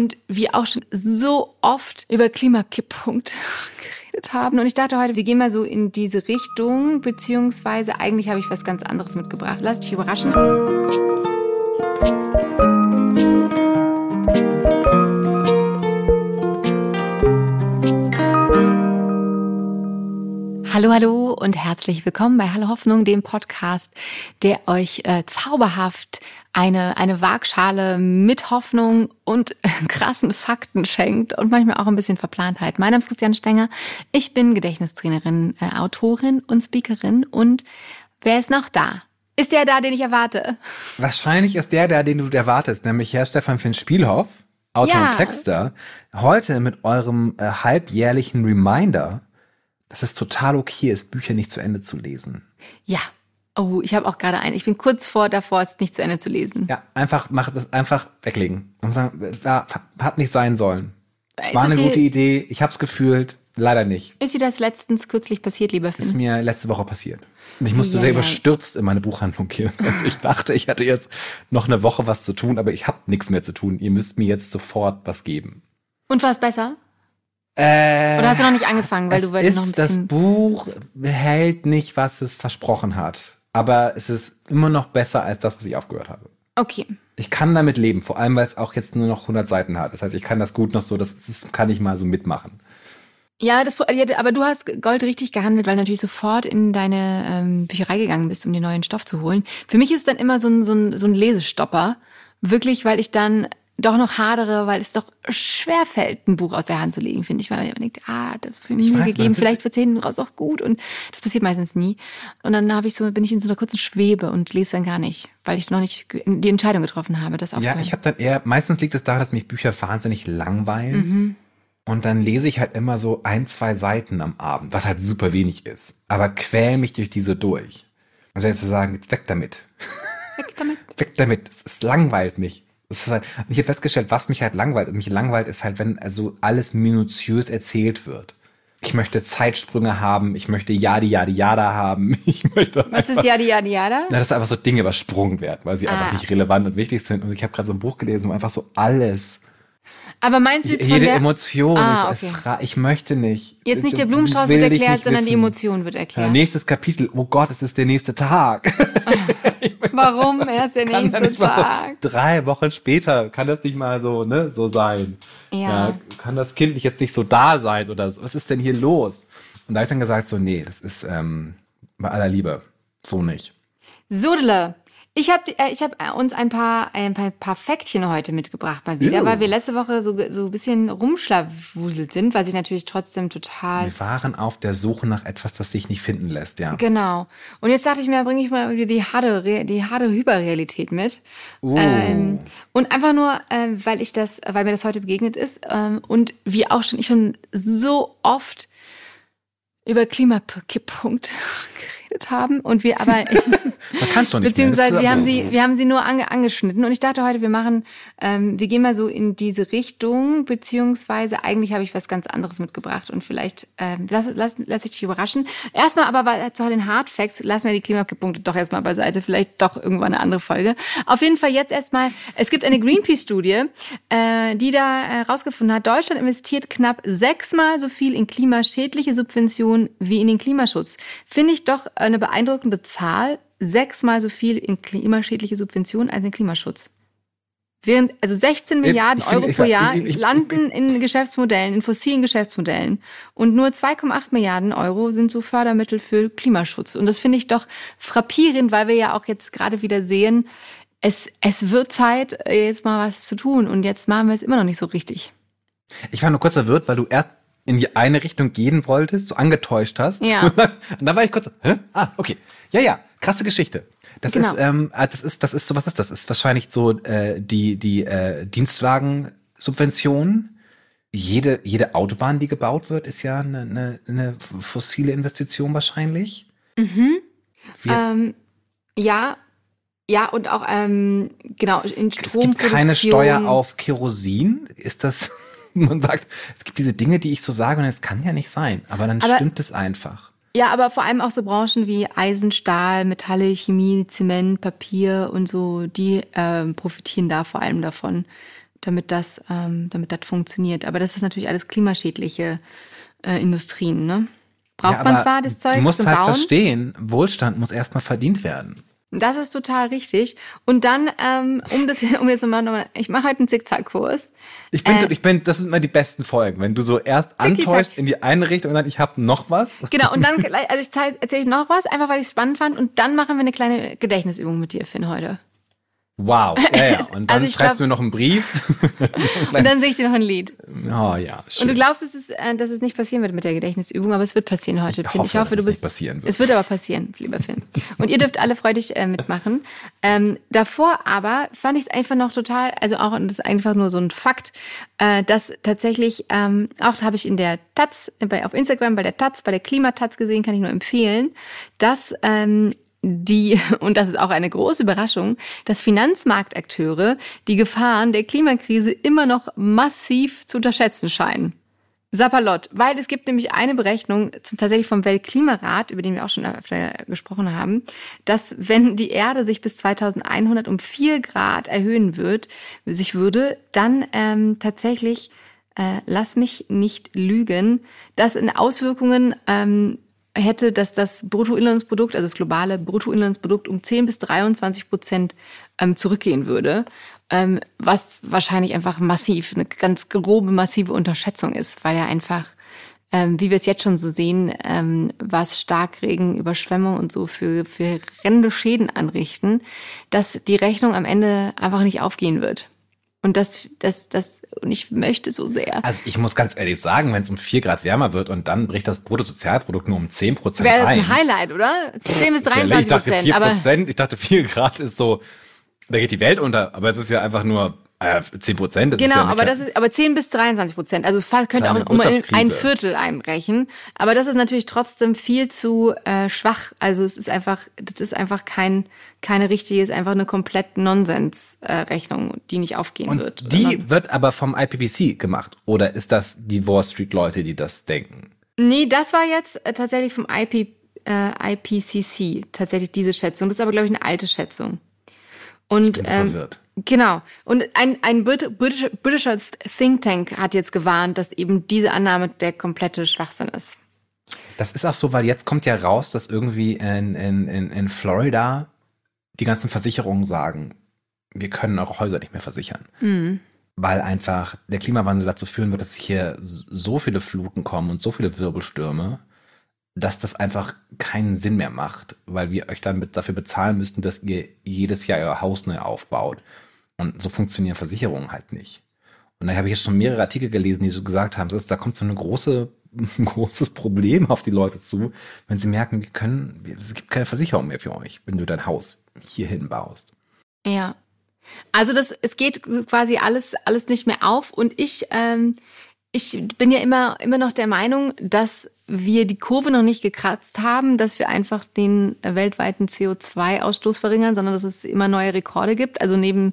und wir auch schon so oft über Klimakipppunkt geredet haben. Und ich dachte heute, wir gehen mal so in diese Richtung, beziehungsweise eigentlich habe ich was ganz anderes mitgebracht. Lass dich überraschen. Hallo, hallo und herzlich willkommen bei Hallo Hoffnung, dem Podcast, der euch äh, zauberhaft eine, eine Waagschale mit Hoffnung und krassen Fakten schenkt und manchmal auch ein bisschen Verplantheit. Mein Name ist Christiane Stenger. Ich bin Gedächtnistrainerin, äh, Autorin und Speakerin. Und wer ist noch da? Ist der da, den ich erwarte? Wahrscheinlich ist der da, den du erwartest, nämlich Herr Stefan Finn Spielhoff, Autor ja. und Texter, heute mit eurem äh, halbjährlichen Reminder dass es total okay ist, Bücher nicht zu Ende zu lesen. Ja. Oh, ich habe auch gerade einen. Ich bin kurz vor davor, es nicht zu Ende zu lesen. Ja, einfach mach das einfach weglegen. Und sagen, ja, hat nicht sein sollen. Ist War eine gute Idee. Ich habe es gefühlt. Leider nicht. Ist dir das letztens kürzlich passiert, lieber Finn? Ist mir letzte Woche passiert. Und ich musste ja, sehr ja. überstürzt in meine Buchhandlung gehen. Also ich dachte, ich hätte jetzt noch eine Woche was zu tun, aber ich habe nichts mehr zu tun. Ihr müsst mir jetzt sofort was geben. Und war es besser? Äh, Oder hast du noch nicht angefangen, weil du noch ein bisschen. Das Buch hält nicht, was es versprochen hat. Aber es ist immer noch besser als das, was ich aufgehört habe. Okay. Ich kann damit leben, vor allem weil es auch jetzt nur noch 100 Seiten hat. Das heißt, ich kann das gut noch so, das, das kann ich mal so mitmachen. Ja, das, aber du hast Gold richtig gehandelt, weil du natürlich sofort in deine ähm, Bücherei gegangen bist, um dir neuen Stoff zu holen. Für mich ist es dann immer so ein, so ein, so ein Lesestopper. Wirklich, weil ich dann doch noch hadere, weil es doch schwer fällt, ein Buch aus der Hand zu legen, finde ich, weil man denkt, ah, das ist für mich Mühe gegeben, vielleicht wird es hinten raus auch gut und das passiert meistens nie. Und dann habe ich so, bin ich in so einer kurzen Schwebe und lese dann gar nicht, weil ich noch nicht die Entscheidung getroffen habe, das aufzuhören. Ja, ich habe dann eher, meistens liegt es daran, dass mich Bücher wahnsinnig langweilen. Mhm. Und dann lese ich halt immer so ein, zwei Seiten am Abend, was halt super wenig ist. Aber quäl mich durch diese durch. Also jetzt zu sagen, jetzt weg damit. Weg damit. weg damit. Es langweilt mich. Das ist halt, ich habe festgestellt, was mich halt langweilt. mich langweilt ist halt, wenn also alles minutiös erzählt wird. Ich möchte Zeitsprünge haben, ich möchte Yadi Yadi Yada haben. Ich möchte was einfach, ist Yadi Yadi Yada? Na, das sind einfach so Dinge übersprungen werden, weil sie ah. einfach nicht relevant und wichtig sind. Und ich habe gerade so ein Buch gelesen, wo einfach so alles aber meinst du jetzt Jede von der Emotion ah, ist, okay. ich möchte nicht. Jetzt nicht der Blumenstrauß wird erklärt, sondern wissen. die Emotion wird erklärt. Ja, nächstes Kapitel. Oh Gott, es ist der nächste Tag. Warum erst der nächste Tag? So, drei Wochen später kann das nicht mal so, ne, so sein. Ja. ja. Kann das Kind nicht jetzt nicht so da sein oder so? Was ist denn hier los? Und da habe ich dann gesagt, so, nee, das ist ähm, bei aller Liebe. So nicht. Sodele, ich habe äh, ich hab äh, uns ein paar, ein paar, paar Fäktchen heute mitgebracht mal wieder, Ew. weil wir letzte Woche so, so ein bisschen rumschlawuselt sind, weil sie natürlich trotzdem total. Wir waren auf der Suche nach etwas, das sich nicht finden lässt, ja. Genau. Und jetzt dachte ich mir, bringe ich mal wieder die harte, die harte Hyperrealität mit. Uh. Ähm, und einfach nur, äh, weil ich das, weil mir das heute begegnet ist ähm, und wie auch schon ich schon so oft über Klimakipppunkt geredet haben und wir aber Man kann schon nicht beziehungsweise wir haben sie wir haben sie nur ange, angeschnitten und ich dachte heute wir machen ähm, wir gehen mal so in diese Richtung beziehungsweise eigentlich habe ich was ganz anderes mitgebracht und vielleicht ähm, lass, lass, lass ich dich überraschen. Erstmal aber zu den Hard Facts lassen wir die Klimakipppunkte doch erstmal beiseite vielleicht doch irgendwann eine andere Folge. Auf jeden Fall jetzt erstmal es gibt eine Greenpeace Studie äh, die da herausgefunden äh, hat Deutschland investiert knapp sechsmal so viel in klimaschädliche Subventionen wie in den Klimaschutz. Finde ich doch eine beeindruckende Zahl, sechsmal so viel in klimaschädliche Subventionen als in Klimaschutz. Während, also 16 Milliarden find, Euro pro Jahr ich, ich, ich, landen in Geschäftsmodellen, in fossilen Geschäftsmodellen. Und nur 2,8 Milliarden Euro sind so Fördermittel für Klimaschutz. Und das finde ich doch frappierend, weil wir ja auch jetzt gerade wieder sehen, es, es wird Zeit, jetzt mal was zu tun. Und jetzt machen wir es immer noch nicht so richtig. Ich war nur kurz verwirrt, weil du erst in die eine Richtung gehen wolltest, so angetäuscht hast. Ja. Und dann, und dann war ich kurz, hä? Ah, okay. Ja, ja, krasse Geschichte. Das genau. ist, ähm, ah, das ist, das ist so, was ist das? das ist wahrscheinlich so äh, die die äh, Dienstwagen-Subvention. Jede jede Autobahn, die gebaut wird, ist ja eine, eine, eine fossile Investition wahrscheinlich. Mhm. Ähm, ja, ja, und auch, ähm, genau, in Strom. Es gibt keine Steuer auf Kerosin. Ist das? man sagt, es gibt diese Dinge, die ich so sage und es kann ja nicht sein, aber dann aber, stimmt es einfach. Ja, aber vor allem auch so Branchen wie Eisen, Stahl, Metalle, Chemie, Zement, Papier und so, die äh, profitieren da vor allem davon. damit das, ähm, damit das funktioniert. Aber das ist natürlich alles klimaschädliche äh, Industrien, ne? Braucht Ja, man zwar das Zeug Du musst halt Bauen. verstehen, Wohlstand muss erstmal verdient werden. Das ist total richtig. Und dann, ähm, um das, um jetzt nochmal, nochmal ich mache heute einen Zickzackkurs. Ich bin, Äh. ich bin, das sind immer die besten Folgen, wenn du so erst antäuscht in die eine Richtung und dann, ich habe noch was. Genau, und dann, gleich- also ich erzähle noch was, einfach weil ich es spannend fand. Und dann machen wir eine kleine Gedächtnisübung mit dir, Finn, heute. Wow. Ja, ja. Und dann Also schreibst glaub- du mir noch einen Brief. Und dann singe ich dir noch ein Lied. Oh ja, schön. Und du glaubst, dass es, äh, dass es nicht passieren wird mit der Gedächtnisübung, aber es wird passieren heute, Ich Finn. Ich hoffe, hoffe, du bist. passieren wird. Es wird aber passieren, lieber Finn. Und ihr dürft alle freudig äh, mitmachen. Ähm, davor aber fand ich es einfach noch total, also auch, und das ist einfach nur so ein Fakt, äh, dass tatsächlich, ähm, auch habe ich in der Taz, äh, bei, auf Instagram, bei der Taz, bei der Klimataz gesehen, kann ich nur empfehlen, dass ähm, die, und das ist auch eine große Überraschung, dass Finanzmarktakteure die Gefahren der Klimakrise immer noch massiv zu unterschätzen scheinen. Sapperlot, weil es gibt nämlich eine Berechnung tatsächlich vom Weltklimarat, über den wir auch schon öfter gesprochen haben, dass wenn die Erde sich bis 2100 um vier Grad erhöhen wird, sich würde, dann ähm, tatsächlich, äh, lass mich nicht lügen, das in Auswirkungen ähm, hätte, dass das Bruttoinlandsprodukt, also das globale Bruttoinlandsprodukt um 10 bis 23 Prozent ähm, zurückgehen würde, ähm, was wahrscheinlich einfach massiv, eine ganz grobe, massive Unterschätzung ist, weil ja einfach, ähm, wie wir es jetzt schon so sehen, ähm, was Starkregen, Überschwemmung und so für, für rennende Schäden anrichten, dass die Rechnung am Ende einfach nicht aufgehen wird. Und das, das, das, und ich möchte so sehr. Also ich muss ganz ehrlich sagen, wenn es um 4 Grad wärmer wird und dann bricht das Bruttosozialprodukt nur um 10 Prozent Wäre das ein. ein Highlight, oder? 10 bis Ist ja- 23 ich dachte Prozent. 4 Aber Prozent, ich dachte 4 Grad ist so, da geht die Welt unter, aber es ist ja einfach nur äh, 10 Prozent. Genau, ja eine aber das ist, aber 10 bis 23 Prozent. Also fast könnte auch um ein. Viertel einbrechen. Aber das ist natürlich trotzdem viel zu äh, schwach. Also es ist einfach, das ist einfach kein, keine richtige, ist einfach eine komplett Nonsens-Rechnung, die nicht aufgehen Und wird. die wird aber vom IPPC gemacht. Oder ist das die Wall Street Leute, die das denken? Nee, das war jetzt äh, tatsächlich vom IP, äh, IPCC, tatsächlich diese Schätzung. Das ist aber, glaube ich, eine alte Schätzung. Und ähm, genau. Und ein, ein Brit- britischer, britischer Think Tank hat jetzt gewarnt, dass eben diese Annahme der komplette Schwachsinn ist. Das ist auch so, weil jetzt kommt ja raus, dass irgendwie in, in, in, in Florida die ganzen Versicherungen sagen, wir können eure Häuser nicht mehr versichern. Mhm. Weil einfach der Klimawandel dazu führen wird, dass hier so viele Fluten kommen und so viele Wirbelstürme, dass das einfach keinen Sinn mehr macht, weil wir euch dann dafür bezahlen müssten, dass ihr jedes Jahr euer Haus neu aufbaut. Und so funktionieren Versicherungen halt nicht. Und da habe ich jetzt schon mehrere Artikel gelesen, die so gesagt haben, da kommt so eine große, ein großes Problem auf die Leute zu, wenn sie merken, wir können, es gibt keine Versicherung mehr für euch, wenn du dein Haus hierhin baust. Ja. Also das, es geht quasi alles, alles nicht mehr auf. Und ich, ähm, ich bin ja immer, immer noch der Meinung, dass wir die Kurve noch nicht gekratzt haben, dass wir einfach den äh, weltweiten CO2-Ausstoß verringern, sondern dass es immer neue Rekorde gibt. Also neben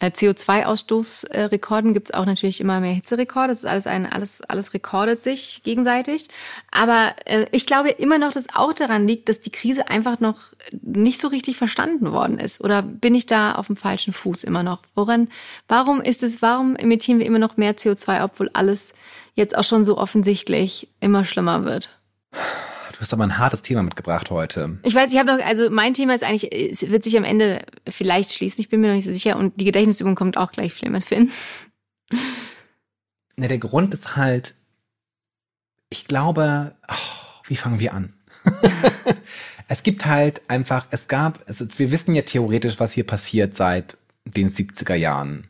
äh, CO2-Ausstoßrekorden gibt es auch natürlich immer mehr Hitzerekorde. Das ist alles ein, alles, alles rekordet sich gegenseitig. Aber äh, ich glaube immer noch, dass auch daran liegt, dass die Krise einfach noch nicht so richtig verstanden worden ist. Oder bin ich da auf dem falschen Fuß immer noch? Woran, warum ist es, warum emittieren wir immer noch mehr CO2, obwohl alles jetzt auch schon so offensichtlich immer schlimmer wird? Du hast aber ein hartes Thema mitgebracht heute. Ich weiß, ich habe noch, also mein Thema ist eigentlich, es wird sich am Ende vielleicht schließen, ich bin mir noch nicht so sicher. Und die Gedächtnisübung kommt auch gleich viel mit Finn. Ne, der Grund ist halt, ich glaube, oh, wie fangen wir an? es gibt halt einfach, es gab, es, wir wissen ja theoretisch, was hier passiert seit den 70er Jahren.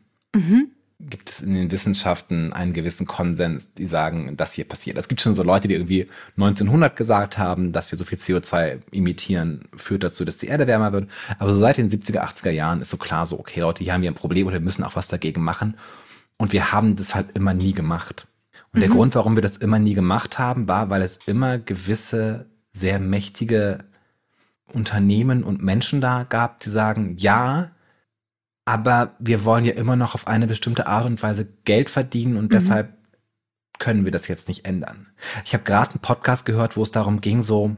Gibt es in den Wissenschaften einen gewissen Konsens, die sagen, das hier passiert. Es gibt schon so Leute, die irgendwie 1900 gesagt haben, dass wir so viel CO2 emittieren, führt dazu, dass die Erde wärmer wird. Aber so seit den 70er, 80er Jahren ist so klar so, okay, Leute, hier haben wir ein Problem und wir müssen auch was dagegen machen. Und wir haben das halt immer nie gemacht. Und der Grund, warum wir das immer nie gemacht haben, war, weil es immer gewisse sehr mächtige Unternehmen und Menschen da gab, die sagen, ja, aber wir wollen ja immer noch auf eine bestimmte Art und Weise Geld verdienen und deshalb können wir das jetzt nicht ändern. Ich habe gerade einen Podcast gehört, wo es darum ging, so,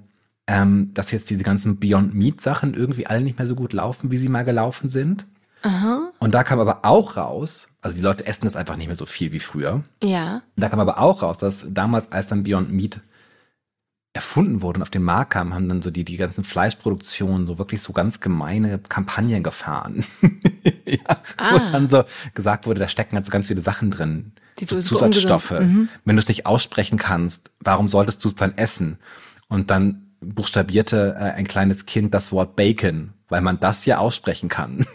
ähm, dass jetzt diese ganzen Beyond Meat Sachen irgendwie alle nicht mehr so gut laufen, wie sie mal gelaufen sind. Aha. Und da kam aber auch raus, also die Leute essen das einfach nicht mehr so viel wie früher. Ja. Und da kam aber auch raus, dass damals, als dann Beyond Meat erfunden wurde und auf den Markt kam, haben dann so die, die ganzen Fleischproduktionen so wirklich so ganz gemeine Kampagnen gefahren. ja, Wo Ah. dann so gesagt wurde, da stecken halt so ganz viele Sachen drin. Die so Zusatzstoffe. Mhm. Wenn du es nicht aussprechen kannst, warum solltest du es dann essen? Und dann buchstabierte äh, ein kleines Kind das Wort Bacon, weil man das ja aussprechen kann.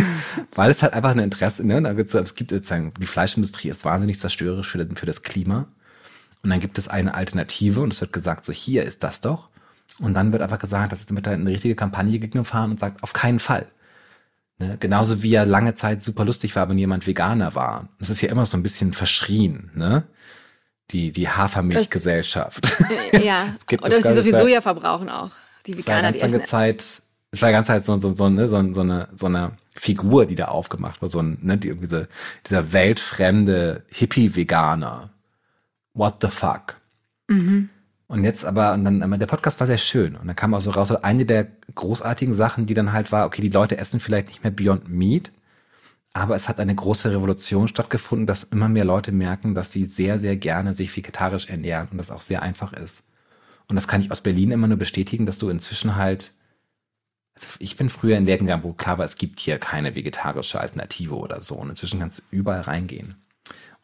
weil es halt einfach ein Interesse, ne? Da gibt's, es gibt sozusagen, die Fleischindustrie ist wahnsinnig zerstörerisch für, für das Klima. Und dann gibt es eine Alternative und es wird gesagt, so hier ist das doch. Und dann wird einfach gesagt, das ist mit eine richtige Kampagne gegengefahren und sagt, auf keinen Fall. Ne? Genauso wie ja lange Zeit super lustig war, wenn jemand Veganer war. Das ist ja immer so ein bisschen verschrien, ne? Die, die Hafermilchgesellschaft. Ja. Es gibt Oder das dass sie so viel ganze- Soja verbrauchen auch. Die Veganer, die lange essen. Zeit, es war ganz Zeit so, so, so, ne, so, so, eine, so eine Figur, die da aufgemacht war, so ein, ne, die, so, dieser weltfremde Hippie-Veganer. What the fuck? Mhm. Und jetzt aber, und dann, der Podcast war sehr schön. Und dann kam auch so raus, eine der großartigen Sachen, die dann halt war, okay, die Leute essen vielleicht nicht mehr Beyond Meat, aber es hat eine große Revolution stattgefunden, dass immer mehr Leute merken, dass die sehr, sehr gerne sich vegetarisch ernähren und das auch sehr einfach ist. Und das kann ich aus Berlin immer nur bestätigen, dass du inzwischen halt, also ich bin früher in Läden gegangen, wo klar war, es gibt hier keine vegetarische Alternative oder so. Und inzwischen kannst du überall reingehen.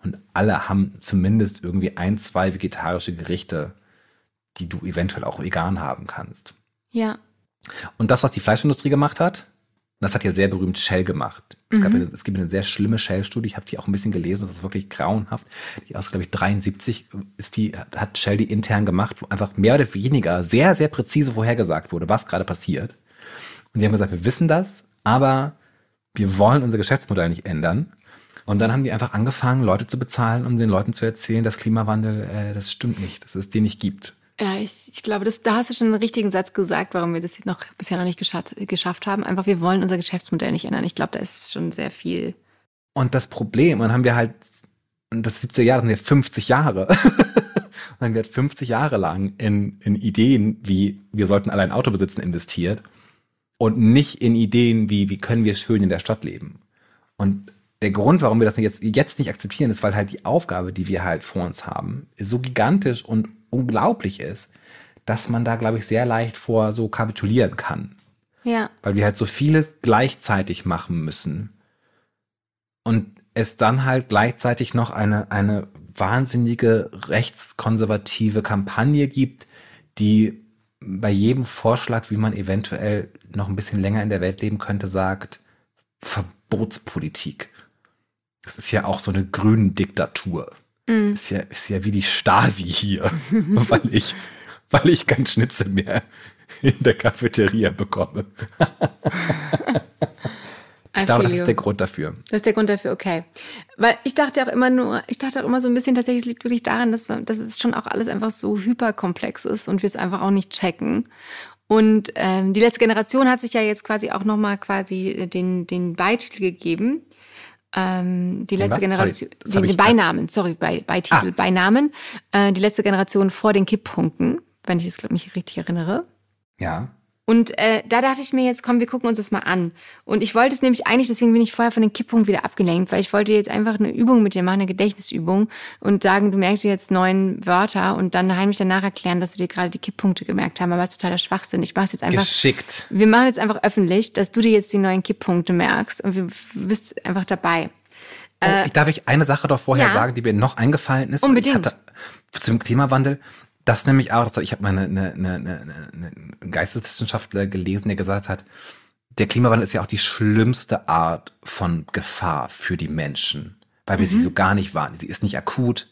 Und alle haben zumindest irgendwie ein, zwei vegetarische Gerichte, die du eventuell auch vegan haben kannst. Ja. Und das, was die Fleischindustrie gemacht hat, das hat ja sehr berühmt Shell gemacht. Es, gab Mhm. eine, es gibt eine sehr schlimme Shell-Studie, ich habe die auch ein bisschen gelesen, das ist wirklich grauenhaft. Die aus, glaube ich, 73 ist die, hat Shell die intern gemacht, wo einfach mehr oder weniger sehr, sehr präzise vorhergesagt wurde, was gerade passiert. Und die haben gesagt, wir wissen das, aber wir wollen unser Geschäftsmodell nicht ändern. Und dann haben die einfach angefangen, Leute zu bezahlen, um den Leuten zu erzählen, dass Klimawandel, äh, das stimmt nicht, dass es den nicht gibt. Ja, ich, ich glaube, das, da hast du schon einen richtigen Satz gesagt, warum wir das noch bisher noch nicht geschafft, geschafft haben. Einfach, wir wollen unser Geschäftsmodell nicht ändern. Ich glaube, da ist schon sehr viel. Und das Problem, dann haben wir halt, und das 70er Jahre sind ja 50 Jahre. und dann haben wir halt 50 Jahre lang in, in Ideen wie, wir sollten alle ein Auto besitzen, investiert. Und nicht in Ideen wie, wie können wir schön in der Stadt leben. Und der Grund, warum wir das jetzt, jetzt nicht akzeptieren, ist, weil halt die Aufgabe, die wir halt vor uns haben, so gigantisch und unglaublich ist, dass man da, glaube ich, sehr leicht vor so kapitulieren kann Ja. weil wir halt so vieles gleichzeitig machen müssen. Und es dann halt gleichzeitig noch eine, eine wahnsinnige rechtskonservative Kampagne gibt, die bei jedem Vorschlag, wie man eventuell noch ein bisschen länger in der Welt leben könnte, sagt, Verbotspolitik. Das ist ja auch so eine grüne Diktatur. Mhm. Ist ja, ist ja wie die Stasi hier, weil ich, weil ich kein Schnitzel mehr in der Cafeteria bekomme. Ich glaube, das ist der Grund dafür. Das ist der Grund dafür, okay. Weil ich dachte auch immer nur, ich dachte auch immer so ein bisschen tatsächlich, es liegt wirklich daran, dass, wir, dass es schon auch alles einfach so hyperkomplex ist und wir es einfach auch nicht checken. Und ähm, die letzte Generation hat sich ja jetzt quasi auch nochmal quasi den, den Beititel gegeben. Ähm, die letzte was? Generation, Sorry, ich- den Beinamen, sorry, bei, Beititel, Ah. Beinamen. Äh, die letzte Generation vor den Kipppunkten, wenn ich es glaub, mich richtig erinnere. Ja. Und äh, da dachte ich mir jetzt, komm, wir gucken uns das mal an. Und ich wollte es nämlich eigentlich, deswegen bin ich vorher von den Kipppunkten wieder abgelenkt, weil ich wollte jetzt einfach eine Übung mit dir machen, eine Gedächtnisübung und sagen, du merkst dir jetzt neun Wörter und dann heimlich danach erklären, dass du dir gerade die Kipppunkte gemerkt haben. Aber das ist totaler Schwachsinn. Ich mache es jetzt einfach. Geschickt. Wir machen jetzt einfach öffentlich, dass du dir jetzt die neuen Kipppunkte merkst und wir du bist einfach dabei. Oh, ich darf ich eine Sache doch vorher ja. sagen, die mir noch eingefallen ist? Unbedingt. Hatte zum Klimawandel, das nämlich auch, ich habe mal eine, eine, eine, eine, eine Geisteswissenschaftler gelesen, der gesagt hat, der Klimawandel ist ja auch die schlimmste Art von Gefahr für die Menschen, weil wir Mhm. sie so gar nicht wahrnehmen. Sie ist nicht akut,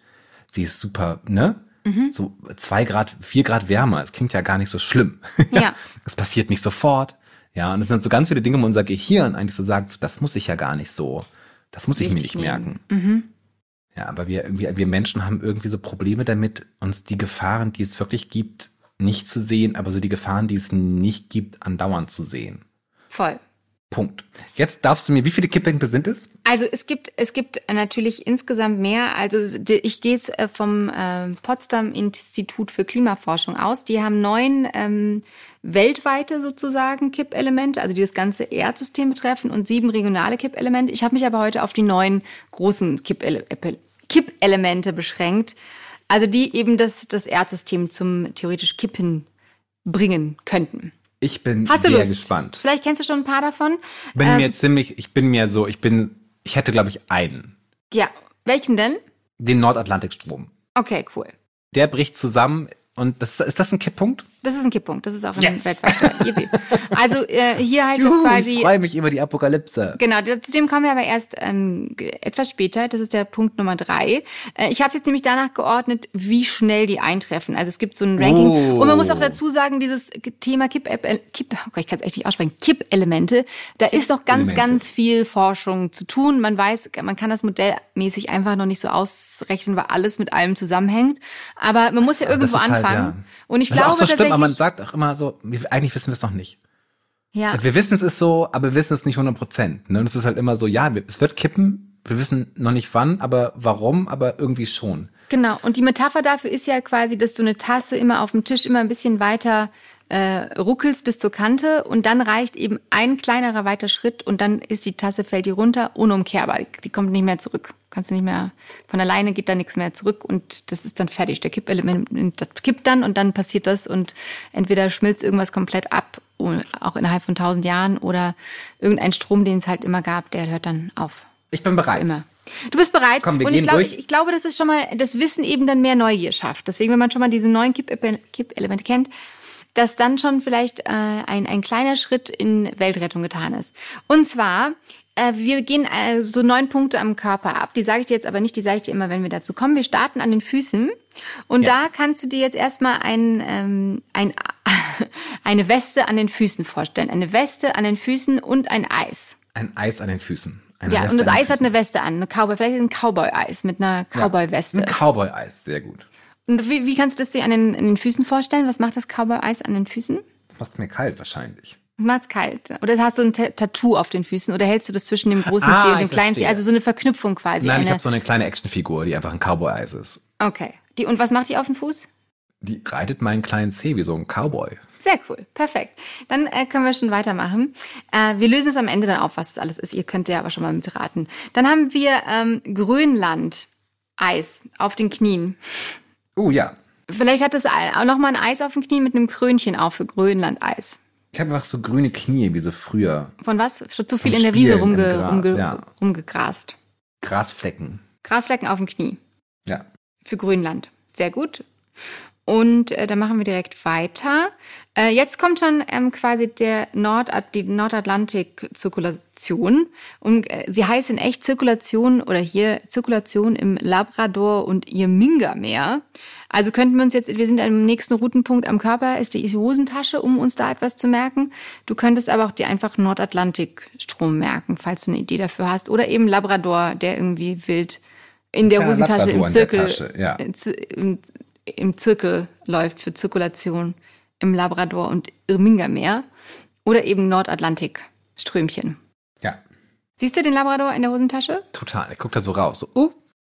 sie ist super, ne? Mhm. So zwei Grad, vier Grad wärmer, es klingt ja gar nicht so schlimm. Ja. Es passiert nicht sofort. Ja, und es sind so ganz viele Dinge, wo unser Gehirn eigentlich so sagt, das muss ich ja gar nicht so, das muss ich mir nicht merken. Ja, aber wir irgendwie, wir Menschen haben irgendwie so Probleme damit, uns die Gefahren, die es wirklich gibt, nicht zu sehen, aber so die Gefahren, die es nicht gibt, andauernd zu sehen. Voll. Punkt. Jetzt darfst du mir, wie viele Kipppunkte sind es? Also es gibt, es gibt natürlich insgesamt mehr. Also ich gehe jetzt äh, vom äh, Potsdam Institut für Klimaforschung aus. Die haben neun ähm, weltweite sozusagen Kippelemente, also die das ganze Erdsystem betreffen und sieben regionale Kippelemente. Ich habe mich aber heute auf die neun großen Kippele Kippelemente beschränkt. Also die eben das, das Erdsystem zum theoretisch Kippen bringen könnten. Ich bin Hast du sehr Lust? gespannt. Vielleicht kennst du schon ein paar davon. Bin Ähm, mir ziemlich, ich bin mir so, ich bin, ich hätte glaube ich einen. Ja, welchen denn? Den Nordatlantikstrom. Okay, cool. Der bricht zusammen und das, ist das ein Kipppunkt? Das ist ein Kipppunkt. Das ist auch ein Yes. weltweiter. Also äh, hier heißt es Juhu, ich quasi. freue mich über die Apokalypse. Genau, zu dem kommen wir aber erst ähm, etwas später. Das ist der Punkt Nummer drei. Äh, ich habe es jetzt nämlich danach geordnet, wie schnell die eintreffen. Also es gibt so ein Ranking. Oh. Und man muss auch dazu sagen, dieses Thema Kipp, äh, Kipp oh Gott, ich kann es echt nicht aussprechen, Kipp-Elemente, da ist noch ganz, Elemente. ganz viel Forschung zu tun. Man weiß, man kann das modellmäßig einfach noch nicht so ausrechnen, weil alles mit allem zusammenhängt. Aber man muss ja irgendwo das ist halt, anfangen. ja. Und ich Das glaube schlimm, aber man sagt auch immer so, wir- eigentlich wissen wir es noch nicht. ja, Wir wissen es ist so, aber wir wissen es nicht 100 Prozent. Ne? Und es ist halt immer so, ja, es wird kippen, wir wissen noch nicht wann, aber warum, aber irgendwie schon. Genau, und die Metapher dafür ist ja quasi, dass du eine Tasse immer auf dem Tisch immer ein bisschen weiter äh, ruckelst bis zur Kante und dann reicht eben ein kleinerer weiter Schritt und dann ist die Tasse, fällt die runter, unumkehrbar. Die kommt nicht mehr zurück. Kannst du nicht mehr, von alleine geht da nichts mehr zurück und das ist dann fertig. Der Kippelement, das kippt dann und dann passiert das und entweder schmilzt irgendwas komplett ab, auch innerhalb von tausend Jahren oder irgendein Strom, den es halt immer gab, der hört dann auf. Ich bin bereit. Immer. Du bist bereit. Komm, wir und ich gehen glaube, durch. ich, ich glaube, das ist schon mal, das Wissen eben dann mehr Neugier schafft. Deswegen, wenn man schon mal diese neuen Kipp- Kippelemente kennt, dass dann schon vielleicht äh, ein, ein kleiner Schritt in Weltrettung getan ist. Und zwar, äh, wir gehen äh, so neun Punkte am Körper ab. Die sage ich dir jetzt aber nicht, die sage ich dir immer, wenn wir dazu kommen. Wir starten an den Füßen. Und Ja. da kannst du dir jetzt erstmal ein, ähm, ein, eine Weste an den Füßen vorstellen. Eine Weste an den Füßen und ein Eis. Ein Eis an den Füßen. Eine Ja, Weste und das Eis hat eine Weste an, eine Cowboy, vielleicht ist es ein Cowboy-Eis mit einer Cowboy-Weste. Ein Cowboy-Eis, sehr gut. Und wie, wie kannst du das dir an den, an den Füßen vorstellen? Was macht das Cowboy-Eis an den Füßen? Das macht's mir kalt wahrscheinlich. Das macht's kalt. Oder hast du ein Ta- Tattoo auf den Füßen? Oder hältst du das zwischen dem großen Ah, Zeh und dem ich kleinen Zeh? Also so eine Verknüpfung quasi. Nein, ich eine, habe so eine kleine Actionfigur, die einfach ein Cowboy-Eis ist. okay. Die, und was macht die auf dem Fuß? Die reitet meinen kleinen Zeh wie so ein Cowboy. Sehr cool, perfekt. Dann äh, können wir schon weitermachen. Äh, wir lösen es am Ende dann auf, was das alles ist. Ihr könnt ja aber schon mal mitraten. Dann haben wir ähm, Grönland, Eis auf den Knien. Oh ja. Vielleicht hat es auch noch mal ein Eis auf den Knien mit einem Krönchen auf für Grönland-Eis. Ich habe einfach so grüne Knie, wie so früher. Von was? Schon zu viel Vom in der Wiese Spielen im rumge, Gras, rumge, ja. rumgegrast. Grasflecken. Grasflecken auf dem Knie Ja. für Grönland. Sehr gut. Und äh, dann machen wir direkt weiter. Äh, jetzt kommt schon ähm, quasi der Nord die Nordatlantik-Zirkulation. Und äh, sie heißt in echt Zirkulation oder hier Zirkulation im Labrador- und Irminga-Meer. Also könnten wir uns jetzt, wir sind am nächsten Routenpunkt am Körper, ist die Hosentasche, um uns da etwas zu merken. Du könntest aber auch dir einfach Nordatlantikstrom merken, falls du eine Idee dafür hast. Oder eben Labrador, der irgendwie wild in der Ja, Hosentasche im Labrador Zirkel, ja. im, im Zirkel läuft für Zirkulation im Labrador- und Irminga-Meer. Oder eben Nordatlantik-Strömchen. Ja. Siehst du den Labrador in der Hosentasche? Total. Ich guck da so raus. So, uh,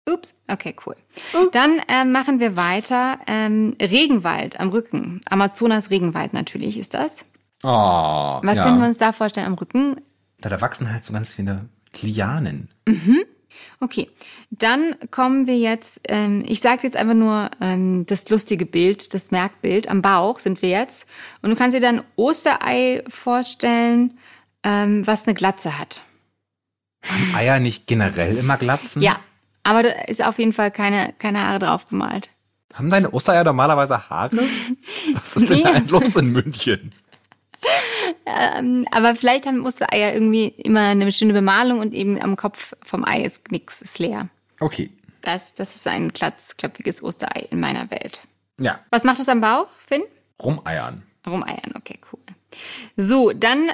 Ups, okay, cool. Dann ähm, machen wir weiter. Ähm, Regenwald am Rücken. Amazonas-Regenwald natürlich ist das. Oh, Was ja. können wir uns da vorstellen am Rücken? Da, da wachsen halt so ganz viele Lianen. Okay, dann kommen wir jetzt, ähm, ich sage jetzt einfach nur ähm, das lustige Bild, das Merkbild. Am Bauch sind wir jetzt. Und du kannst dir dann Osterei vorstellen, ähm, was eine Glatze hat. Eier nicht generell immer glatzen? Ja, aber da ist auf jeden Fall keine, keine Haare drauf gemalt. Haben deine Ostereier normalerweise Haare? Was ist denn Nee. da los in München? Ähm, aber vielleicht haben Ostereier irgendwie immer eine bestimmte Bemalung und eben am Kopf vom Ei ist nichts, ist leer. Okay. Das, das ist ein klatzklöpfiges Osterei in meiner Welt. Ja. Was macht es am Bauch, Finn? Rumeiern. Rumeiern, okay, cool. So, dann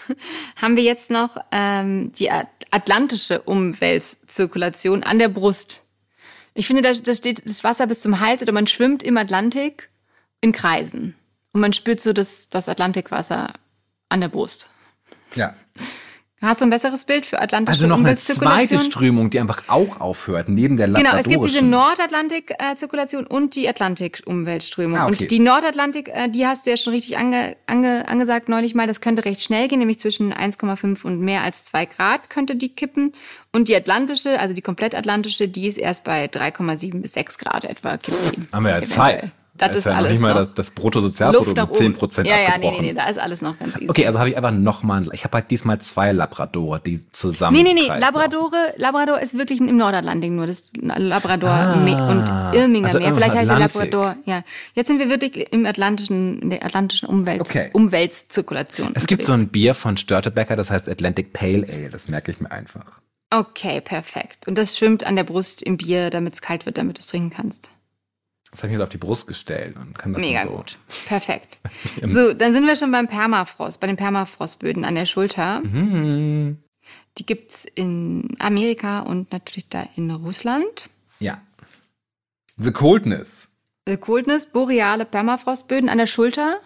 haben wir jetzt noch ähm, die At- atlantische Umweltzirkulation an der Brust. Ich finde, da, da steht das Wasser bis zum Hals oder man schwimmt im Atlantik in Kreisen. Und man spürt so das, das Atlantikwasser an der Brust. Ja. Hast du ein besseres Bild für atlantische Also noch eine zweite Strömung, die einfach auch aufhört, neben der Genau, es gibt diese. Nordatlantik-Zirkulation und die Atlantik-Umweltströmung. Ah, okay. Und die Nordatlantik, äh, die hast du ja schon richtig ange, ange, angesagt neulich mal, das könnte recht schnell gehen, nämlich zwischen 1,5 und mehr als 2 Grad könnte die kippen. Und die atlantische, also die komplett atlantische, die ist erst bei 3,7 bis 6 Grad etwa kippen. Haben wir ja. Zeit. Das Da ist ja noch alles nicht mal noch das, das Bruttosozialprodukt um 10 oben. Prozent Ja, ja, nee, nee, nee, da ist alles noch ganz easy. Okay, also habe ich aber noch mal, ich habe halt diesmal zwei Labradore, die zusammen. Nee, nee, nee, Labradore, Labrador ist wirklich im Nordatlantik nur, das Labrador Ah, und Irminger also Meer. Vielleicht heißt Atlantik. Labrador, ja. Jetzt sind wir wirklich im atlantischen, in der atlantischen Umwelt, Okay. Umweltzirkulation. Es gibt so unterwegs. ein Bier von Störtebecker, das heißt Atlantic Pale Ale, das merke ich mir einfach. Okay, perfekt. Und das schwimmt an der Brust im Bier, damit es kalt wird, damit du es trinken kannst. Das habe ich mir jetzt auf die Brust gestellt und kann das Mega so. gut. Perfekt. So, dann sind wir schon beim Permafrost, bei den Permafrostböden an der Schulter. Mhm. Die gibt's in Amerika und natürlich da in Russland. Ja. The Coldness. The Coldness, boreale Permafrostböden an der Schulter.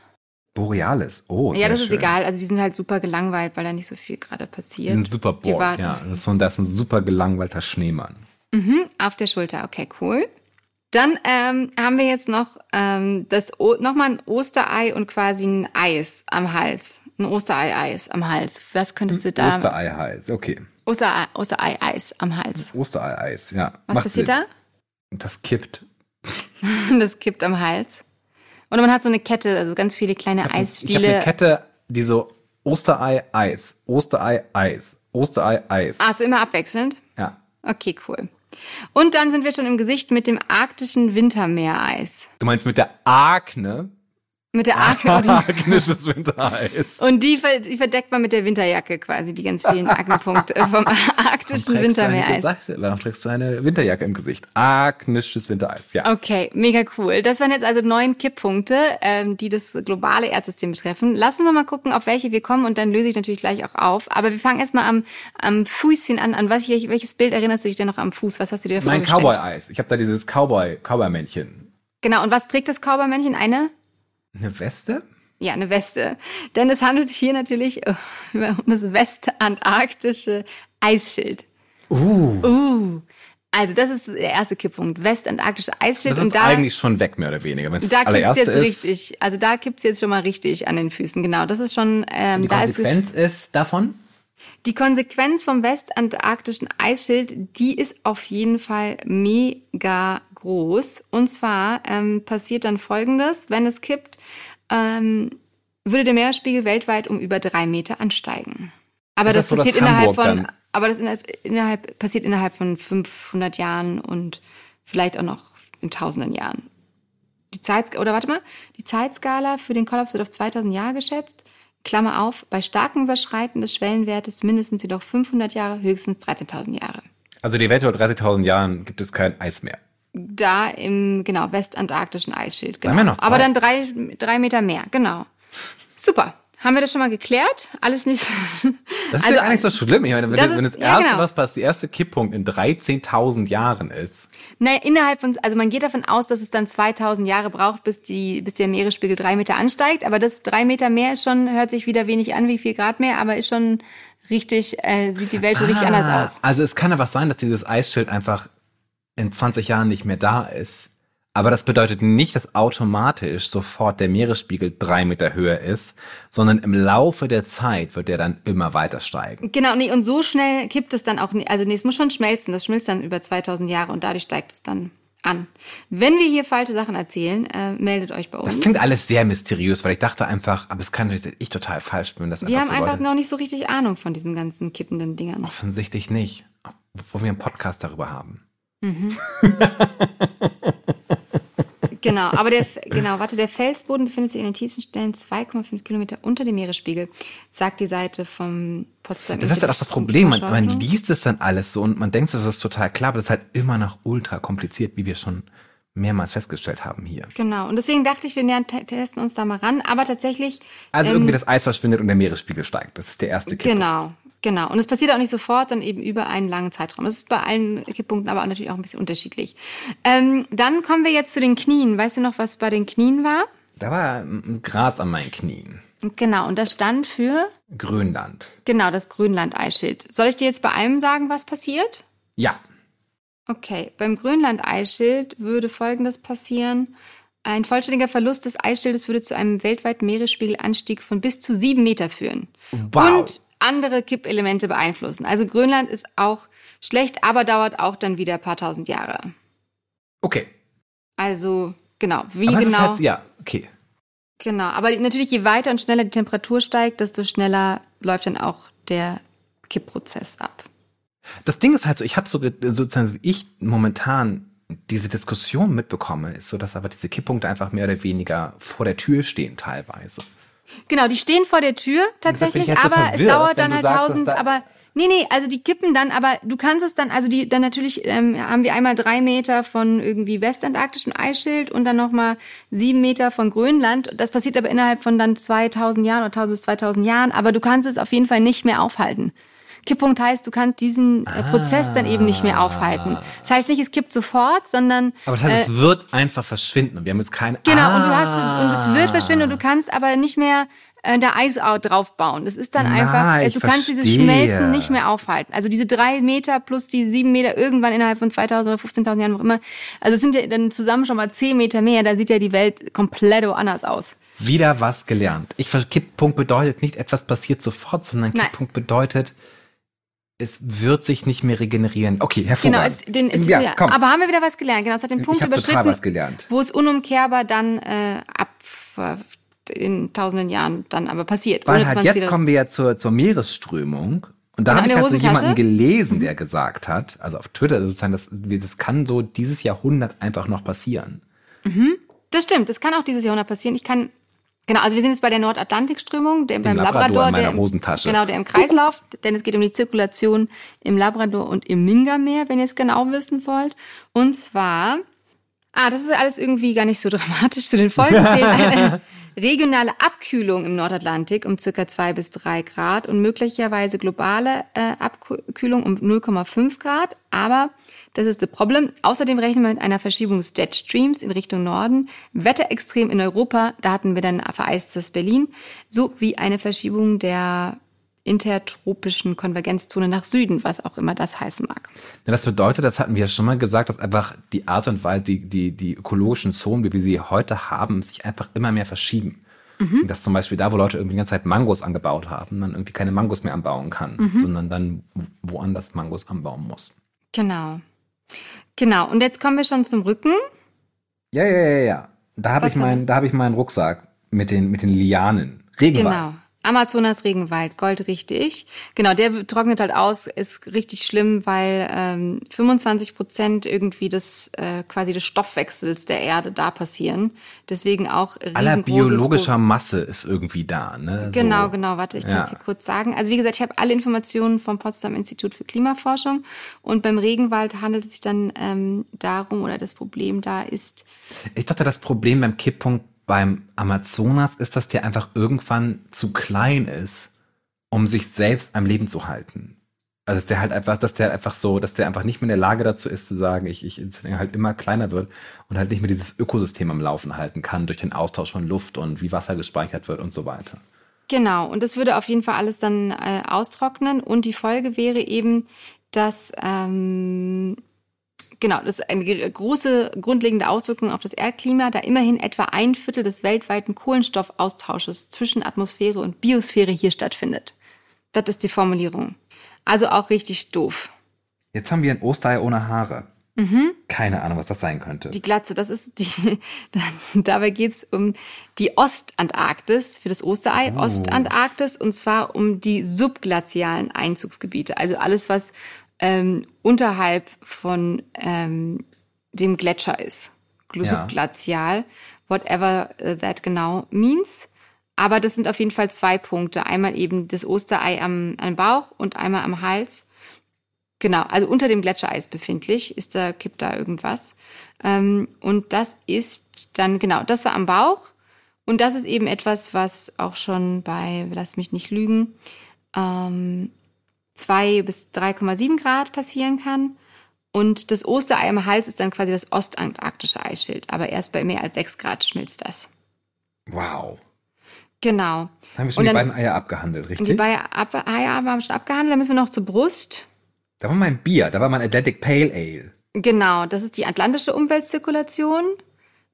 Borealis. Oh, ja, das ist schön. egal. Also die sind halt super gelangweilt, weil da nicht so viel gerade Die passiert. sind super Die bored, ja. Das ist, so, das ist ein super gelangweilter Schneemann. Mhm, auf der Schulter, okay, cool. Dann ähm, haben wir jetzt noch ähm, das o nochmal ein Osterei und quasi ein Eis am Hals. Ein Osterei-Eis am Hals. Was könntest du da? Osterei heiß. Okay. Osterei- Osterei-Eis am Hals. Osterei-Eis, ja. Was Macht passiert Sinn. Das kippt. da? Das kippt am Hals. Oder man hat so eine Kette, also ganz viele kleine Ich habe eine Eisstiele. Kette, die so Osterei-Eis, Osterei-Eis, Osterei-Eis. Ah, so immer abwechselnd? Ja. Okay, cool. Und dann sind wir schon im Gesicht mit dem arktischen Wintermeereis. Du meinst mit der Akne? Mit der Akne. Arktisches Wintereis. Und die, ver die verdeckt man mit der Winterjacke quasi, die ganz vielen Aknepunkte vom arktischen Wintermeereis. Warum trägst du eine Winterjacke im Gesicht? Arktisches Wintereis, ja. Okay, mega cool. Das waren jetzt also neun Kipppunkte, ähm, die das globale Erdsystem betreffen. Lass uns mal gucken, auf welche wir kommen und dann löse ich natürlich gleich auch auf. Aber wir fangen erstmal am, am Fußchen an. An was, welches Bild erinnerst du dich denn noch am Fuß? Was hast du dir Mein vorgestellt? Cowboy-Eis. Ich habe da dieses Cowboy, Cowboy-Männchen. Genau, und was trägt das Cowboy-Männchen? Eine? Eine Weste? Ja, eine Weste. Denn es handelt sich hier natürlich äh, um das westantarktische Eisschild. Uh. Uh. Also das ist der erste Kipppunkt. Westantarktische Eisschild. Das und ist da, eigentlich schon weg, mehr oder weniger. Wenn's da allererste jetzt ist, richtig. Also da kippt's jetzt schon mal richtig an den Füßen. Genau, das ist schon, ähm, Die da ist Konsequenz ist davon? die Konsequenz vom westantarktischen Eisschild, die ist auf jeden Fall mega groß. Und zwar ähm, passiert dann Folgendes, wenn es kippt, ähm, würde der Meeresspiegel weltweit um über drei Meter ansteigen. Aber das, das passiert innerhalb Hamburg von, dann- aber das innerhalb, innerhalb, passiert innerhalb von 500 Jahren und vielleicht auch noch in tausenden Jahren. Die Zeit, oder warte mal, die Zeitskala für den Kollaps wird auf 2000 Jahre geschätzt. Klammer auf, bei starkem Überschreiten des Schwellenwertes mindestens jedoch 500 Jahre, höchstens 13.000 Jahre. Also die Welt vor 30.000 Jahren gibt es kein Eis mehr. Da im, genau, westantarktischen Eisschild. Genau. haben wir noch Aber dann drei, drei Meter mehr, genau. Super. Haben wir das schon mal geklärt? Alles nicht. Das ist Also, ja gar nicht so schlimm. Ich meine, wenn das das, wenn ist- das ja, erste, genau. was passt, der erste Kipppunkt in 13.000 Jahren ist. Naja, innerhalb von, also man geht davon aus, dass es dann 2000 Jahre braucht, bis die, bis der Meeresspiegel drei Meter ansteigt. Aber das drei Meter mehr ist schon, hört sich wieder wenig an wie vier Grad mehr, aber ist schon richtig, äh, sieht die Welt schon richtig anders aus. Also es kann einfach sein, dass dieses Eisschild einfach in 20 Jahren nicht mehr da ist. Aber das bedeutet nicht, dass automatisch sofort der Meeresspiegel drei Meter höher ist, sondern im Laufe der Zeit wird der dann immer weiter steigen. Genau, nee, und so schnell kippt es dann auch nicht. Also nee, es muss schon schmelzen. Das schmilzt dann über 2000 Jahre und dadurch steigt es dann an. Wenn wir hier falsche Sachen erzählen, äh, meldet euch bei uns. Das klingt alles sehr mysteriös, weil ich dachte einfach, aber es kann natürlich ich total falsch bin, dass wir haben so einfach Leute noch nicht so richtig Ahnung von diesen ganzen kippenden Dingern. offensichtlich nicht, obwohl wir einen Podcast darüber haben. Genau, aber der, genau, warte, der Felsboden befindet sich in den tiefsten Stellen 2,5 Kilometer unter dem Meeresspiegel, sagt die Seite vom Potsdam Das ist halt auch das Problem. Man, man liest es dann alles so und man denkt, es ist total klar, aber das ist halt immer noch ultra kompliziert, wie wir schon mehrmals festgestellt haben hier. Genau, und deswegen dachte ich, wir nähern, te- testen uns da mal ran, aber tatsächlich. Also ähm, irgendwie das Eis verschwindet und der Meeresspiegel steigt. Das ist der erste Kipp. Genau, genau. Und es passiert auch nicht sofort, sondern eben über einen langen Zeitraum. Das ist bei allen Kipppunkten aber auch natürlich auch ein bisschen unterschiedlich. Ähm, dann kommen wir jetzt zu den Knien. Weißt du noch, was bei den Knien war? Da war Gras an meinen Knien. Genau, und das stand für? Grönland. Genau, das Grönland-Eisschild. Soll ich dir jetzt bei einem sagen, was passiert? Ja. Okay, beim Grönland-Eisschild würde Folgendes passieren. Ein vollständiger Verlust des Eisschildes würde zu einem weltweiten Meeresspiegelanstieg von bis zu sieben Meter führen. Wow. Und andere Kippelemente beeinflussen. Also Grönland ist auch schlecht, aber dauert auch dann wieder ein paar tausend Jahre. Okay. Also, genau, wie Aber genau. halt, ja, okay. Genau, aber natürlich, je weiter und schneller die Temperatur steigt, desto schneller läuft dann auch der Kippprozess ab. Das Ding ist halt so, ich habe so ge- sozusagen, wie ich momentan diese Diskussion mitbekomme, ist so, dass aber diese Kipppunkte einfach mehr oder weniger vor der Tür stehen teilweise. Genau, die stehen vor der Tür tatsächlich, aber es verwirrt, dauert wenn dann halt tausend, da- aber nee, nee, also die kippen dann, aber du kannst es dann, also die dann natürlich ähm, haben wir einmal drei Meter von irgendwie westantarktischem Eisschild und dann nochmal sieben Meter von Grönland. Das passiert aber innerhalb von dann 2000 Jahren oder 1000 bis 2000 Jahren, aber du kannst es auf jeden Fall nicht mehr aufhalten. Kipppunkt heißt, du kannst diesen äh, Prozess dann eben nicht mehr aufhalten. Das heißt nicht, es kippt sofort, sondern Aber das heißt, es wird einfach verschwinden und wir haben jetzt keine. Äh, Genau, ah. und du hast und es wird verschwinden und du kannst aber nicht mehr äh, da Eis au- draufbauen. Das ist dann Na, einfach, äh, ich du kannst dieses verstehe. Schmelzen nicht mehr aufhalten. Also diese drei Meter plus die sieben Meter irgendwann innerhalb von 2000 oder 15.000 Jahren, noch immer. Also es sind ja dann zusammen schon mal zehn Meter mehr. Da sieht ja die Welt komplett anders aus. Wieder was gelernt. Ich Kipppunkt bedeutet nicht, etwas passiert sofort, sondern Nein. Kipppunkt bedeutet, es wird sich nicht mehr regenerieren. Okay, Genau, hervorragend. es, den, es ja, ja, komm. aber haben wir wieder was gelernt. Genau, es hat den Punkt überschritten, was gelernt. wo es unumkehrbar dann äh, ab in tausenden Jahren dann aber passiert. Weil halt jetzt kommen wir ja zur, zur Meeresströmung. Und da Genau, habe ich halt so jemanden gelesen, der gesagt hat, also auf Twitter sozusagen, das, das kann so dieses Jahrhundert einfach noch passieren. Das stimmt, das kann auch dieses Jahrhundert passieren. Ich kann, genau, also wir sind jetzt bei der Nordatlantikströmung, der beim Labrador Labrador, der, im- Hosentasche. genau, der im Kreislauf, denn es geht um die Zirkulation im Labrador und im Mingameer, wenn ihr es genau wissen wollt. Und zwar, ah, das ist alles irgendwie gar nicht so dramatisch zu den Folgen zählen. Eine regionale Abkühlung im Nordatlantik um circa zwei bis drei Grad und möglicherweise globale äh, Abkühlung um 0,5 Grad. Aber das ist das Problem. Außerdem rechnen wir mit einer Verschiebung des Jetstreams in Richtung Norden, Wetterextrem in Europa, da hatten wir dann vereistes Berlin, sowie eine Verschiebung der intertropischen Konvergenzzone nach Süden, was auch immer das heißen mag. Das bedeutet, das hatten wir ja schon mal gesagt, dass einfach die Art und Weise, die, die, die ökologischen Zonen, wie wir sie heute haben, sich einfach immer mehr verschieben. Mhm. Dass zum Beispiel da, wo Leute irgendwie die ganze Zeit Mangos angebaut haben, man irgendwie keine Mangos mehr anbauen kann, Mhm. sondern dann woanders Mangos anbauen muss. Genau. Genau. Und jetzt kommen wir schon zum Rücken. Ja, ja, ja, ja. Da habe ich, da hab ich meinen Rucksack mit den, mit den Lianen. Regenwald. Genau. Amazonas Regenwald, Gold richtig. Genau, der trocknet halt aus, ist richtig schlimm, weil ähm, 25 Prozent irgendwie des äh, quasi des Stoffwechsels der Erde da passieren. Deswegen auch Aller biologischer Pro- Masse ist irgendwie da. Ne? Genau, so. genau. Warte, ich Ja. kann es dir kurz sagen. Also wie gesagt, ich habe alle Informationen vom Potsdam Institut für Klimaforschung und beim Regenwald handelt es sich dann ähm, darum oder das Problem da ist Ich dachte, das Problem beim Kipppunkt beim Amazonas ist, dass der einfach irgendwann zu klein ist, um sich selbst am Leben zu halten. Also dass der halt einfach, dass der einfach so, dass der einfach nicht mehr in der Lage dazu ist zu sagen, ich, ich halt immer kleiner wird und halt nicht mehr dieses Ökosystem am Laufen halten kann durch den Austausch von Luft und wie Wasser gespeichert wird und so weiter. Genau, und das würde auf jeden Fall alles dann äh, austrocknen. Und die Folge wäre eben, dass ähm, genau, das ist eine große grundlegende Auswirkung auf das Erdklima, da immerhin etwa ein Viertel des weltweiten Kohlenstoffaustausches zwischen Atmosphäre und Biosphäre hier stattfindet. Das ist die Formulierung. Also auch richtig doof. Jetzt haben wir ein Osterei ohne Haare. Mhm. Keine Ahnung, was das sein könnte. Die Glatze, das ist die, dabei geht's um die Ostantarktis für das Osterei, Oh. Ostantarktis und zwar um die subglazialen Einzugsgebiete, also alles, was ähm, unterhalb von ähm, dem Gletscher ist. Gl- Ja. Subglazial, whatever äh, that genau means. Aber das sind auf jeden Fall zwei Punkte. Einmal eben das Osterei am, am Bauch und einmal am Hals. Genau, also unter dem Gletschereis befindlich ist da, kippt da irgendwas. Ähm, und das ist dann, genau, das war am Bauch. Und das ist eben etwas, was auch schon bei, lass mich nicht lügen, ähm, 2 bis 3,7 Grad passieren kann. Und das Osterei am Hals ist dann quasi das ostantarktische Eisschild. Aber erst bei mehr als 6 Grad schmilzt das. Wow. Genau. Dann haben wir schon Und die dann- beiden Eier abgehandelt, Und die richtig? beiden Ab Eier haben wir schon abgehandelt. Dann müssen wir noch zur Brust. Da war mein Bier, da war mein Atlantic Pale Ale. Genau, das ist die atlantische Umweltzirkulation.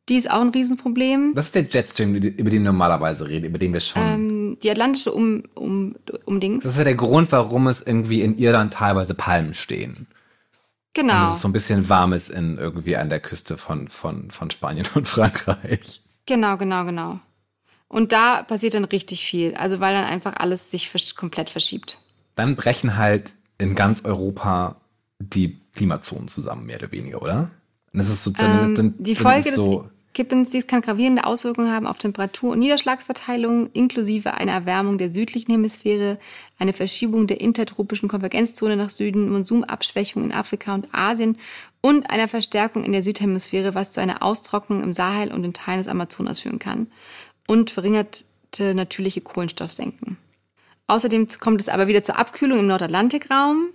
Die ist auch ein Riesenproblem. Das ist der Jetstream, über den wir normalerweise reden, über den wir schon. Ähm, die atlantische um, um, Umdings. das ist ja der Grund, warum es irgendwie in Irland teilweise Palmen stehen. Und genau, es ist so ein bisschen warm ist in irgendwie an der Küste von, von, von Spanien und Frankreich. genau, genau, genau. Und da passiert dann richtig viel. Also weil dann einfach alles sich komplett verschiebt. Dann brechen halt in ganz Europa die Klimazonen zusammen, mehr oder weniger, oder? Und das ist sozusagen Ähm, dann, die Folge ist des so, Kippens, dies kann gravierende Auswirkungen haben auf Temperatur- und Niederschlagsverteilung, inklusive einer Erwärmung der südlichen Hemisphäre, eine Verschiebung der intertropischen Konvergenzzone nach Süden, Monsumabschwächung in Afrika und Asien und einer Verstärkung in der Südhemisphäre, was zu einer Austrocknung im Sahel und in Teilen des Amazonas führen kann und verringerte natürliche Kohlenstoffsenken. Außerdem kommt es aber wieder zur Abkühlung im Nordatlantikraum.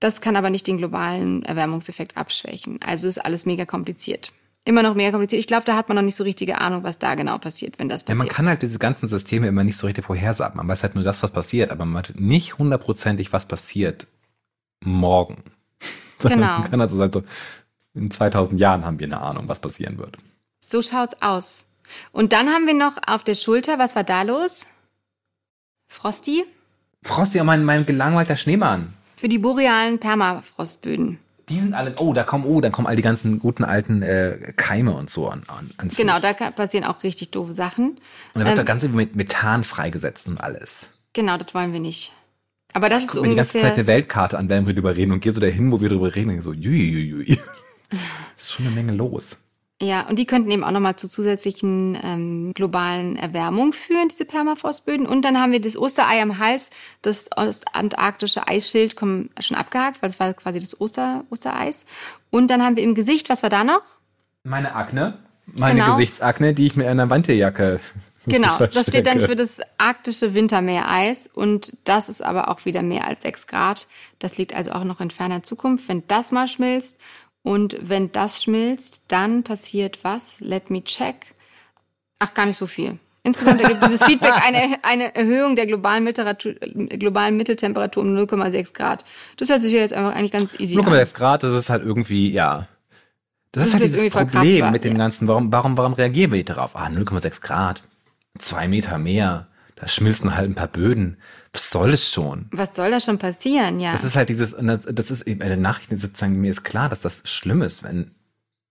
Das kann aber nicht den globalen Erwärmungseffekt abschwächen. Also ist alles mega kompliziert. Immer noch mega kompliziert. Ich glaube, da hat man noch nicht so richtige Ahnung, was da genau passiert, wenn das ja, passiert. man kann halt diese ganzen Systeme immer nicht so richtig vorhersagen. Man weiß halt nur das, was passiert, aber man weiß nicht hundertprozentig, was passiert morgen. Genau. Man kann also sagen, so, in 2000 Jahren haben wir eine Ahnung, was passieren wird. so schaut's aus. Und dann haben wir noch auf der Schulter, was war da los? Frosty Frosty, oh mein, mein gelangweilter Schneemann. für die borealen Permafrostböden. Die sind alle, oh, da kommen, oh, dann kommen all die ganzen guten alten äh, Keime und so an, an ans Genau, Licht. da passieren auch richtig doofe Sachen. Und dann wird ähm, da ganz mit Methan freigesetzt und alles. Genau, das wollen wir nicht. Aber das ist Guck mir die ganze Zeit ungefähr. eine Weltkarte an, während wir drüber reden und geh so dahin, wo wir drüber reden und so, jui, jui, jui. ist schon eine Menge los. Ja, und die könnten eben auch nochmal zu zusätzlichen ähm, globalen Erwärmung führen, diese Permafrostböden. Und dann haben wir das Osterei am Hals, das antarktische Eisschild schon abgehakt, weil das war quasi das Oster, Ostereis. Und dann haben wir im Gesicht, was war da noch? Meine Akne, meine Genau. Gesichtsakne, die ich mir in einer Wanderjacke Genau, das steht dann für das arktische Wintermeereis und das ist aber auch wieder mehr als 6 Grad. Das liegt also auch noch in ferner Zukunft. Wenn das mal schmilzt und wenn das schmilzt, dann passiert was? Let me check. Ach, gar nicht so viel. Insgesamt ergibt dieses Feedback eine, eine Erhöhung der globalen, Mitteltemperatur, globalen Mitteltemperatur um 0,6 Grad. Das hört sich ja jetzt einfach eigentlich ganz easy an. 0,6 Grad, das ist halt irgendwie, ja. Das, Das ist halt dieses Problem mit dem ja. Ganzen. Warum, warum, warum reagieren wir nicht darauf? Ah, 0,6 Grad. Zwei Meter mehr. Da schmilzen halt ein paar Böden. Was soll es schon? Was soll da schon passieren? Ja. Das ist halt dieses, das, das ist eben bei den Nachrichten sozusagen, mir ist klar, dass das schlimm ist, wenn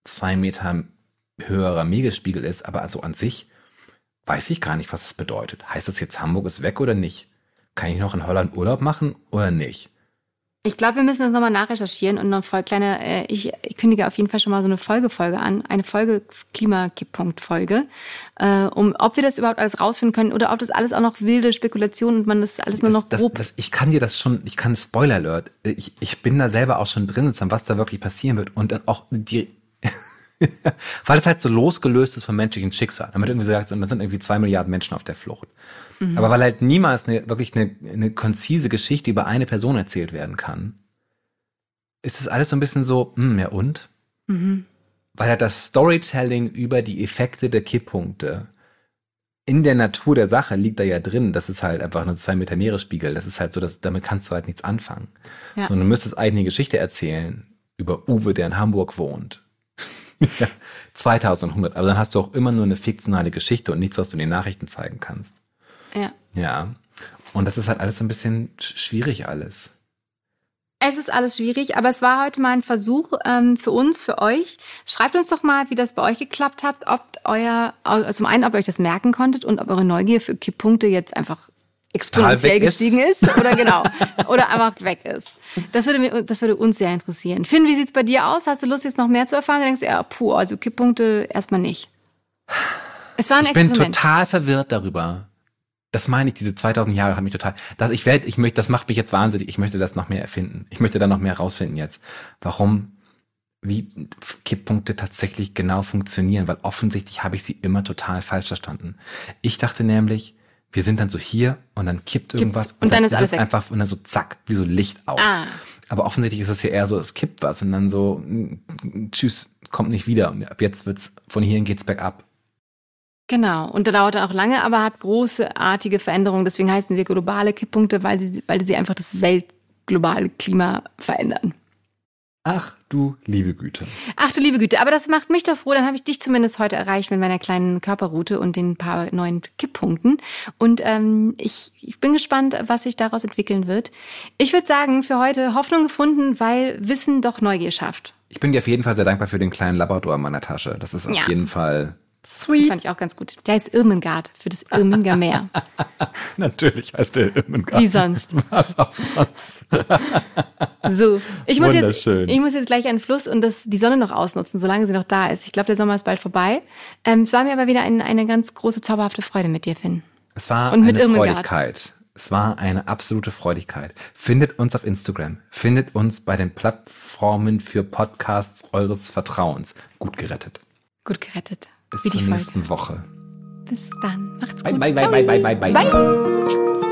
zwei Meter höherer Meeresspiegel ist, aber also an sich weiß ich gar nicht, was das bedeutet. Heißt das jetzt, Hamburg ist weg oder nicht? Kann ich noch in Holland Urlaub machen oder nicht? Ich glaube, wir müssen das nochmal nachrecherchieren und noch voll kleine, äh, ich, ich kündige auf jeden Fall schon mal so eine Folgefolge an, eine Folge Klimakipppunkt-Folge, äh, um ob wir das überhaupt alles rausfinden können oder ob das alles auch noch wilde Spekulation und man das alles nur noch das, grob. das, ich kann dir das schon, ich kann Spoiler Alert, ich, ich bin da selber auch schon drin, was da wirklich passieren wird und dann auch die, weil es halt so losgelöst ist vom menschlichen Schicksal. Damit irgendwie sagt, und da sind irgendwie zwei Milliarden Menschen auf der Flucht. Aber weil halt niemals eine, wirklich eine, eine konzise Geschichte über eine Person erzählt werden kann, ist es alles so ein bisschen so, hm, ja und? Weil halt das Storytelling über die Effekte der Kipppunkte in der Natur der Sache liegt da ja drin. Das ist halt einfach nur zwei Meter Meeresspiegel. Das ist halt so, dass damit kannst du halt nichts anfangen. Ja. Sondern du müsstest eigentlich eine Geschichte erzählen über Uwe, der in Hamburg wohnt. ja, 2100. Aber dann hast du auch immer nur eine fiktionale Geschichte und nichts, was du in den Nachrichten zeigen kannst. ja. Ja. Und das ist halt alles so ein bisschen sch- schwierig alles. Es ist alles schwierig, aber es war heute mal ein Versuch ähm, für uns, für euch. Schreibt uns doch mal, wie das bei euch geklappt hat, ob euer, zum einen, ob ihr euch das merken konntet und ob eure Neugier für Kipppunkte jetzt einfach exponentiell weg ist. gestiegen ist. oder genau, oder einfach weg ist. Das würde, mir, das würde uns sehr interessieren. Finn, wie sieht's bei dir aus? Hast du Lust, jetzt noch mehr zu erfahren? Oder denkst du, ja, puh, also Kipppunkte erstmal nicht. Es war ein Ich bin Experiment. total verwirrt darüber. Das meine ich, diese 2000 Jahre haben mich total, das, ich werde, ich möchte, das macht mich jetzt wahnsinnig. Ich möchte das noch mehr erfinden. Ich möchte da noch mehr rausfinden jetzt. Warum, wie Kipppunkte tatsächlich genau funktionieren, weil offensichtlich habe ich sie immer total falsch verstanden. Ich dachte nämlich, wir sind dann so hier und dann kippt irgendwas und dann ist alles es weg. einfach und dann so zack, wie so Licht aus. Ah. Aber offensichtlich ist es ja eher so, es kippt was und dann so, tschüss, kommt nicht wieder. Und ab jetzt wird's, von hierhin geht's bergab. Genau. Und da dauert dann auch lange, aber hat großartige Veränderungen. Deswegen heißen sie globale Kipppunkte, weil sie, weil sie einfach das weltglobale Klima verändern. Ach du liebe Güte. Ach du liebe Güte, aber das macht mich doch froh, dann habe ich dich zumindest heute erreicht mit meiner kleinen Körperroute und den paar neuen Kipppunkten. Und ähm, ich, ich bin gespannt, was sich daraus entwickeln wird. Ich würde sagen, für heute Hoffnung gefunden, weil Wissen doch Neugier schafft. Ich bin dir auf jeden Fall sehr dankbar für den kleinen Labrador in meiner Tasche. Das ist auf Ja. jeden Fall Sweet. Fand ich auch ganz gut. Der heißt Irmengard für das Irminger Meer. Natürlich heißt der Irmengard. Wie sonst. Was auch sonst. So, ich muss, jetzt, ich muss jetzt gleich einen Fluss und das, die Sonne noch ausnutzen, solange sie noch da ist. Ich glaube, der Sommer ist bald vorbei. Ähm, es war mir aber wieder ein, eine ganz große, zauberhafte Freude mit dir, Finn. Es war Und mit eine. Freudigkeit. Es war eine absolute Freudigkeit. Findet uns auf Instagram. Findet uns bei den Plattformen für Podcasts eures Vertrauens. Gut gerettet. Gut gerettet. Bis zur Folge. nächsten Woche. Bis dann. Macht's gut. bye, bye, bye, bye, bye, bye. Bye.